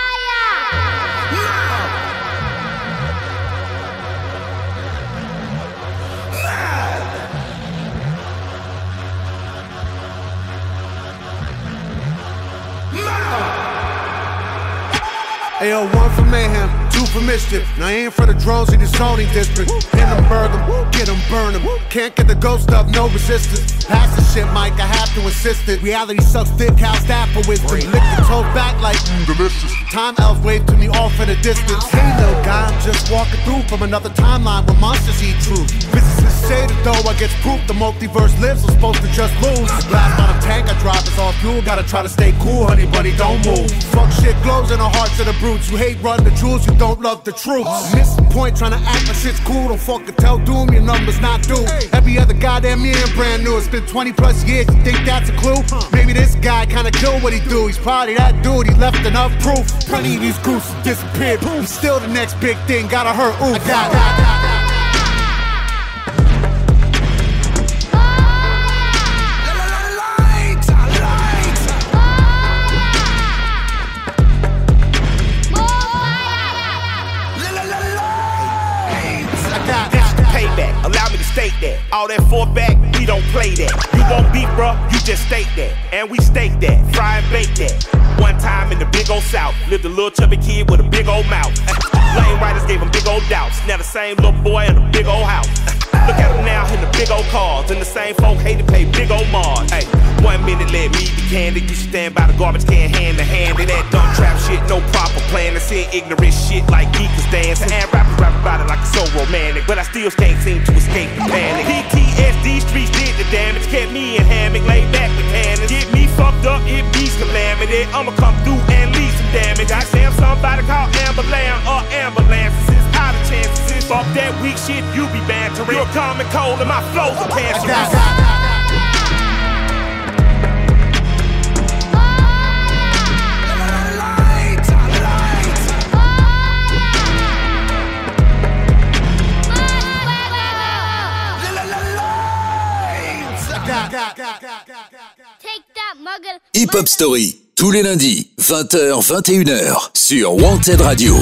S6: Ayo, one for mayhem, two for mischief. Now aim for the drones in the zoning district. Pin them, burn them, get them, burn them. Can't get the ghost up, no resistance. Pass the shit, Mike, I have to insist it. Reality sucks dick, how's that for wisdom? Lick the toe back like mm, delicious. Time elves wave to me off in the distance. Hey, little guy, I'm just walking through from another timeline where monsters eat truth. Physicists say that though I get proof the multiverse lives, I'm supposed to just lose. Blast on a tank I drive is all fuel, gotta try to stay cool, honey, buddy, don't move. Fuck shit glows in the hearts of the brutes. You hate run the jewels, you don't love the troops. Miss the point, trying to act like shit's cool. Don't fucking tell doom, your numbers not due. Every other goddamn year brand new. It's been 20 plus years, you think that's a clue? Maybe this guy kinda killed what he do. He's probably that dude, he left enough proof. Plenty of these groups disappeared. He's still the next big thing, gotta hurt. Ooh, I
S7: that. Four back, we don't play that. You won't beat, bruh, you just state that. And we stake that, fry and bake that. One time in the big old south, lived a little chubby kid with a big old mouth. Lane riders gave him big old doubts. Now the same little boy in a big old house. Look at him now in the big old cars. And the same folk hate to pay big old Mars. Hey, one minute let me be candid. You stand by the garbage can hand to hand. And that dumb trap shit, no proper plan. And saying ignorant shit like geekers dance. And rappers rap about it like it's so romantic. But I still can't seem to escape the panic. PTSD streets did the damage. Kept me in hammock, laid back with cannons. Get me fucked up, it be calamity. I'ma come through and leave some damage. I say somebody called ambulance or ambulances. Out of chances. Fuck that weak shit, you be bantering. You're common cold and my flows are cancerous.
S2: Hip Hop Story, tous les lundis, 20h, 21h, sur Wanted Radio.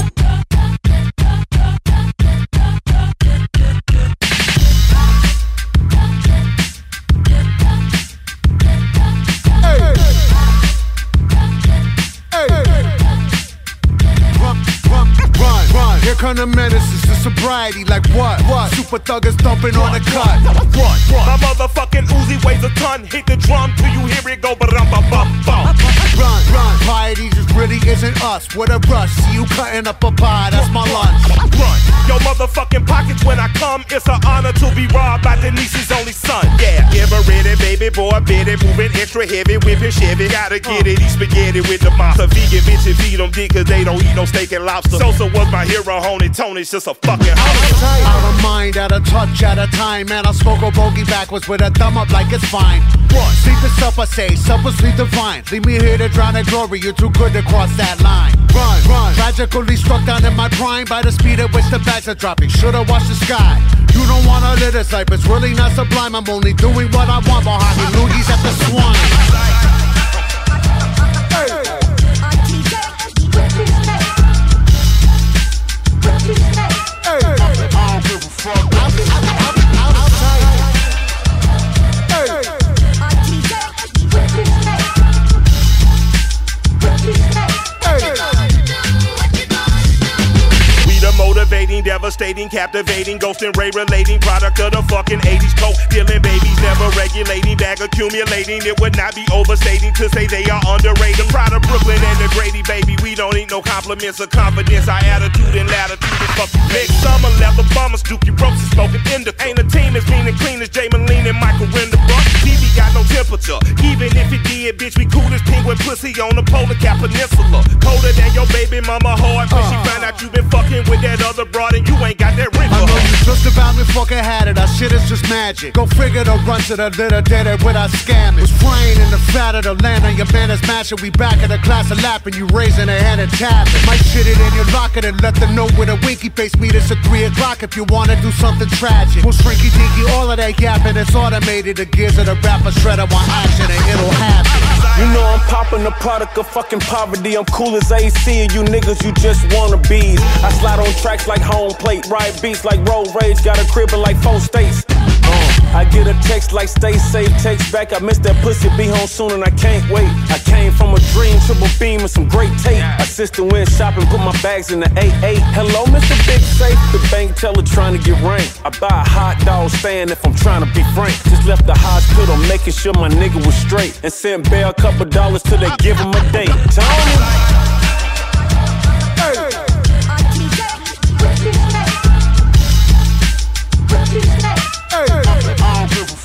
S6: Come the menaces, the sobriety, like what? What? Super thuggers dumping on the cut.
S7: What? What? My motherfucking Uzi weighs a ton. Hit the drum till you hear it go, but I'm a bum bum.
S6: Run, run. Piety just isn't us. With a rush, see you cutting up a pie, that's my lunch.
S7: Run, your motherfucking pockets when I come. It's an honor to be robbed by Denise's only son. Yeah, ever ready, baby boy, bitty, moving extra heavy, whipping Chevy. Gotta get it, eat spaghetti with the monster. Vegan bitches feed them dick cause they don't eat no steak and lobster. Sosa was my hero, honey. Tony's just a fucking
S6: host. Out of mind, at a touch at a time. Man, I smoke a bogey backwards with a thumb up like it's fine. What? Sleep is supper, say, supper, sleep divine. Leave me here to drown in glory, you're too good to cross that line. Run, run. Tragically struck down in my prime by the speed at which the bags are dropping. Should've watched the sky. You don't wanna live this life, it's really not sublime. I'm only doing what I want while hockey loogies at the swine.
S7: Devastating, captivating, ghosting, ray relating, product of the fucking 80s coke. Dealing babies, never regulating, bag accumulating. It would not be overstating to say they are underrated. The pride of Brooklyn and the Grady, baby. We don't need no compliments or confidence. Our attitude and latitude is fucking big. Summer leather bombers, Dookie ropes is smoking indica. Ain't a team as mean and clean as Jay Moline and Michael Renderbrook. TV got no temperature. Even if it did, bitch, we cool as penguin pussy on the polar cap peninsula. Colder than your baby mama heart when she found out you been fucking with that other broad and you ain't got that ring.
S6: I know you just about me fucking had it. Our shit is just magic. Go figure the run to the little dead it without scamming. Was frying in the fat of the land on your man is mashing. We back in the class of lapping. You raising a hand and tapping. Might shit it in your locker and let them know with a winky face. Meet us at 3 o'clock if you wanna do something tragic. We'll shrinky dinky all of that yapping. It's automated. The gears of the rapper shredder want action and it'll happen.
S15: You know I'm popping the product of fucking poverty. I'm cool as AC and you niggas you just wanna be. I slide on tracks like home plate, ride beats like road rage, got a crib in like four states. Uh, I get a text like stay safe, text back. I miss that pussy, be home soon and I can't wait. I came from a dream, triple beam and some great tape. My sister went shopping, put my bags in the 8-8. Hello, Mr. Big Safe, the bank teller trying to get ranked. I buy a hot dog stand if I'm trying to be frank. Just left the hospital, making sure my nigga was straight. And sent Bear a couple dollars till they give him a date. Tony.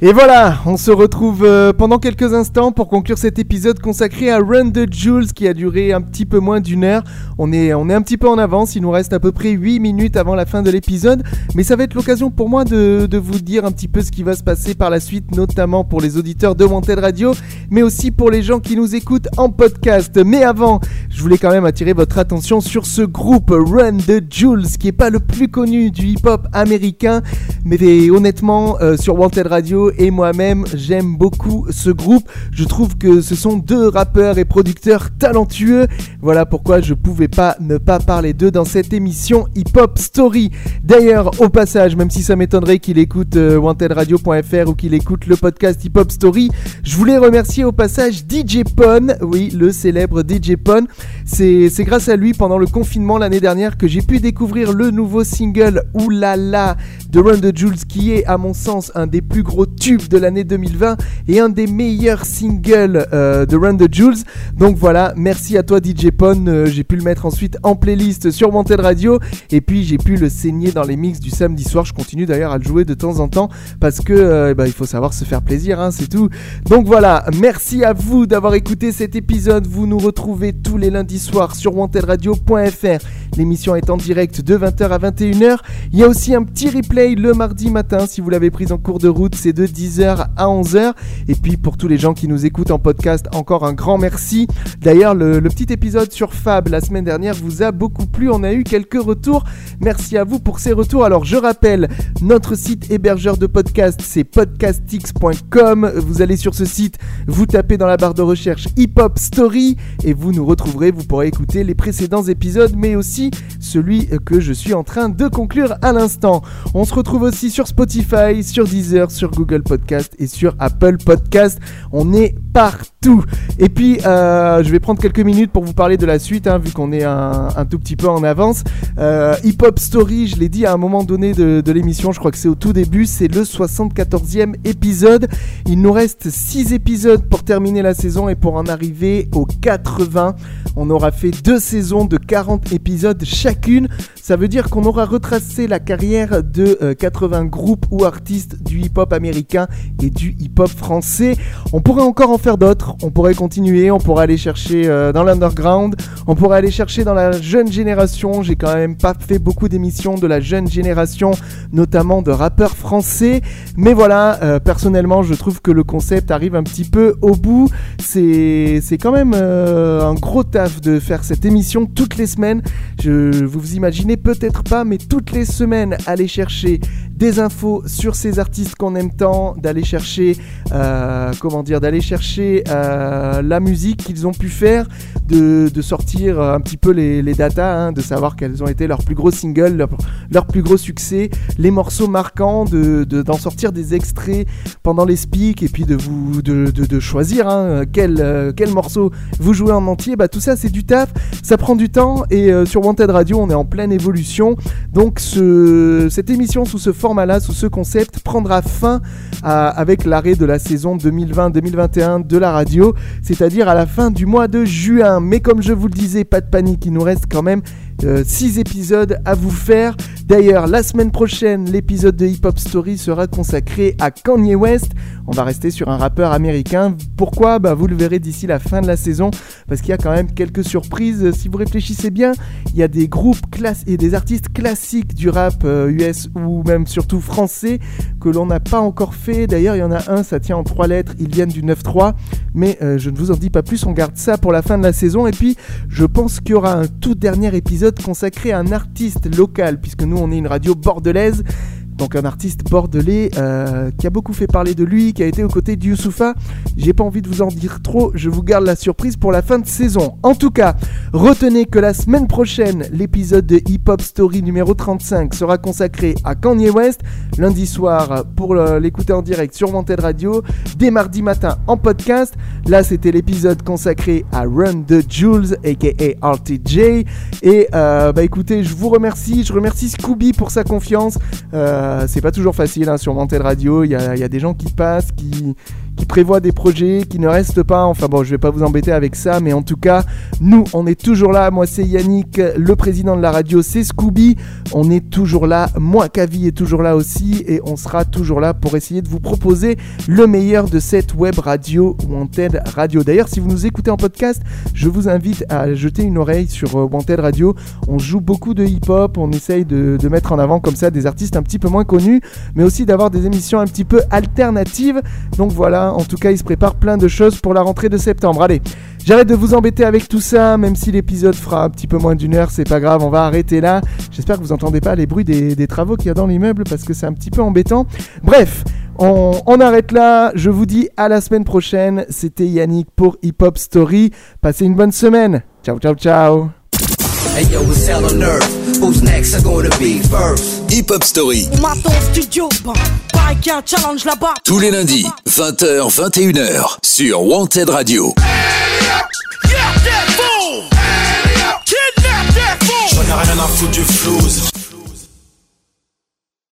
S5: Et voilà, on se retrouve euh, pendant quelques instants pour conclure cet épisode consacré à Run the Jules qui a duré un petit peu moins d'une heure. On est, on est un petit peu en avance, il nous reste à peu près 8 minutes avant la fin de l'épisode, mais ça va être l'occasion pour moi de, vous dire un petit peu ce qui va se passer par la suite, notamment pour les auditeurs de Wanted Radio, mais aussi pour les gens qui nous écoutent en podcast. Mais avant, je voulais quand même attirer votre attention sur ce groupe Run the Jules qui est pas le plus connu du hip-hop américain, mais honnêtement, euh, sur Wanted Radio, et moi-même, j'aime beaucoup ce groupe. Je trouve que ce sont deux rappeurs et producteurs talentueux. Voilà pourquoi je pouvais pas ne pas parler d'eux dans cette émission Hip Hop Story. D'ailleurs, au passage, même si ça m'étonnerait qu'il écoute euh, wantedradio.fr ou qu'il écoute le podcast Hip Hop Story, je voulais remercier au passage DJ Pon, oui, le célèbre DJ Pon. C'est grâce à lui pendant le confinement l'année dernière que j'ai pu découvrir le nouveau single Oulala de Run the Jules qui est à mon sens un des plus gros de l'année 2020 et un des meilleurs singles euh, de Run the Jules. Donc voilà, merci à toi DJ Pon. Euh, j'ai pu le mettre ensuite en playlist sur Wanted Radio et puis j'ai pu le saigner dans les mix du samedi soir. Je continue d'ailleurs à le jouer de temps en temps parce que euh, bah, il faut savoir se faire plaisir, hein, c'est tout. Donc voilà, merci à vous d'avoir écouté cet épisode. Vous nous retrouvez tous les lundis soirs sur wantedradio.fr L'émission est en direct de 20h à 21h. Il y a aussi un petit replay le mardi matin si vous l'avez prise en cours de route, c'est de 10h à 11h. Et puis pour tous les gens qui nous écoutent en podcast, encore un grand merci. D'ailleurs, le, petit épisode sur Fab la semaine dernière vous a beaucoup plu. On a eu quelques retours. Merci à vous pour ces retours. Alors je rappelle, notre site hébergeur de podcast, c'est podcastx.com. Vous allez sur ce site, vous tapez dans la barre de recherche Hip Hop Story et vous nous retrouverez. Vous pourrez écouter les précédents épisodes, mais aussi celui que je suis en train de conclure à l'instant. On se retrouve aussi sur Spotify, sur Deezer, sur Google Podcast et sur Apple Podcast. On est partout. Et puis, euh, je vais prendre quelques minutes pour vous parler de la suite, hein, vu qu'on est un, tout petit peu en avance. Euh, Hip Hop Story, je l'ai dit à un moment donné de, l'émission, je crois que c'est au tout début, c'est le 74e épisode. Il nous reste 6 épisodes pour terminer la saison et pour en arriver aux 80. On aura fait deux saisons de 40 épisodes chacune. Ça veut dire qu'on aura retracé la carrière de 80 euh, groupes ou artistes du hip-hop américain et du hip-hop français. On pourrait encore en faire d'autres. On pourrait continuer. On pourrait aller chercher euh, dans l'underground. On pourrait aller chercher dans la jeune génération. J'ai quand même pas fait beaucoup d'émissions de la jeune génération, notamment de rappeurs français. Mais voilà, euh, personnellement, je trouve que le concept arrive un petit peu au bout. C'est quand même un gros taf de faire cette émission toutes les semaines. Je, vous vous imaginez peut-être pas, mais toutes les semaines, aller chercher des infos sur ces artistes qu'on aime tant, d'aller chercher, euh, comment dire, d'aller chercher euh, la musique qu'ils ont pu faire, de, sortir un petit peu les, datas, hein, de savoir quels ont été leurs plus gros singles, leurs plus gros succès, les morceaux marquants, de, d'en sortir des extraits pendant les speaks et puis de vous de, choisir hein, quel, euh, quel morceau vous jouez en entier. Bah, tout ça, c'est du taf, ça prend du temps et sur Wanted Radio, on est en pleine évolution. Donc, ce, cette émission sous ce format-là, sous ce concept, prendra fin avec l'arrêt de la saison 2020-2021 de la radio, c'est-à-dire à la fin du mois de juin. Mais comme je vous le disais, pas de panique, il nous reste quand même 6 euh, épisodes à vous faire. D'ailleurs, la semaine prochaine, l'épisode de Hip Hop Story sera consacré à Kanye West. On va rester sur un rappeur américain. Pourquoi? Bah, Vous le verrez d'ici la fin de la saison, parce qu'il y a quand même quelques surprises. Si vous réfléchissez bien, il y a des groupes et des artistes classiques du rap US euh, ou même surtout français que l'on n'a pas encore fait. D'ailleurs, il y en a un, ça tient en trois lettres, ils viennent du 9-3. Mais euh, je ne vous en dis pas plus, on garde ça pour la fin de la saison. Et puis, je pense qu'il y aura un tout dernier épisode consacré à un artiste local, puisque nous, on est une radio bordelaise donc un artiste bordelais euh, qui a beaucoup fait parler de lui, qui a été aux côtés de. J'ai pas envie de vous en dire trop, je vous garde la surprise pour la fin de saison. En tout cas, retenez que la semaine prochaine, l'épisode de Hip Hop Story numéro 35 sera consacré à Kanye West, lundi soir pour l'écouter en direct sur Wanted Radio, dès mardi matin en podcast. Là, c'était l'épisode consacré à Run the Jules, aka RTJ. Et euh, bah écoutez, je vous remercie, je remercie Scooby pour sa confiance. Euh, c'est pas toujours facile hein, sur Mantel Radio. Il y a, des gens qui passent, qui, qui prévoient des projets, qui ne restent pas. Enfin bon, je vais pas vous embêter avec ça, mais en tout cas, nous, on est toujours là. Moi, c'est Yannick, le président de la radio, c'est Scooby. On est toujours là. Moi, Kavi est toujours là aussi, et on sera toujours là pour essayer de vous proposer le meilleur de cette web radio Wanted Radio. D'ailleurs, si vous nous écoutez en podcast, je vous invite à jeter une oreille sur euh, Wanted Radio. On joue beaucoup de hip-hop, on essaye de, de mettre en avant comme ça des artistes un petit peu moins connus, mais aussi d'avoir des émissions un petit peu alternatives. Donc voilà, en tout cas, il se prépare plein de choses pour la rentrée de septembre. Allez, j'arrête de vous embêter avec tout ça, même si l'épisode fera un petit peu moins d'une heure, c'est pas grave, on va arrêter là. J'espère que vous entendez pas les bruits des, travaux qu'il y a dans l'immeuble parce que c'est un petit peu embêtant. Bref, on, arrête là. Je vous dis à la semaine prochaine. C'était Yannick pour Hip Hop Story. Passez une bonne semaine. Ciao, ciao, ciao. Who's next are gonna be first? Hip Hop Story. On m'attend au studio, pareil qu'il y a un challenge là-bas. Tous les lundis, 20h, 21h, sur Wanted Radio. J'en ai rien à foutre du flouze.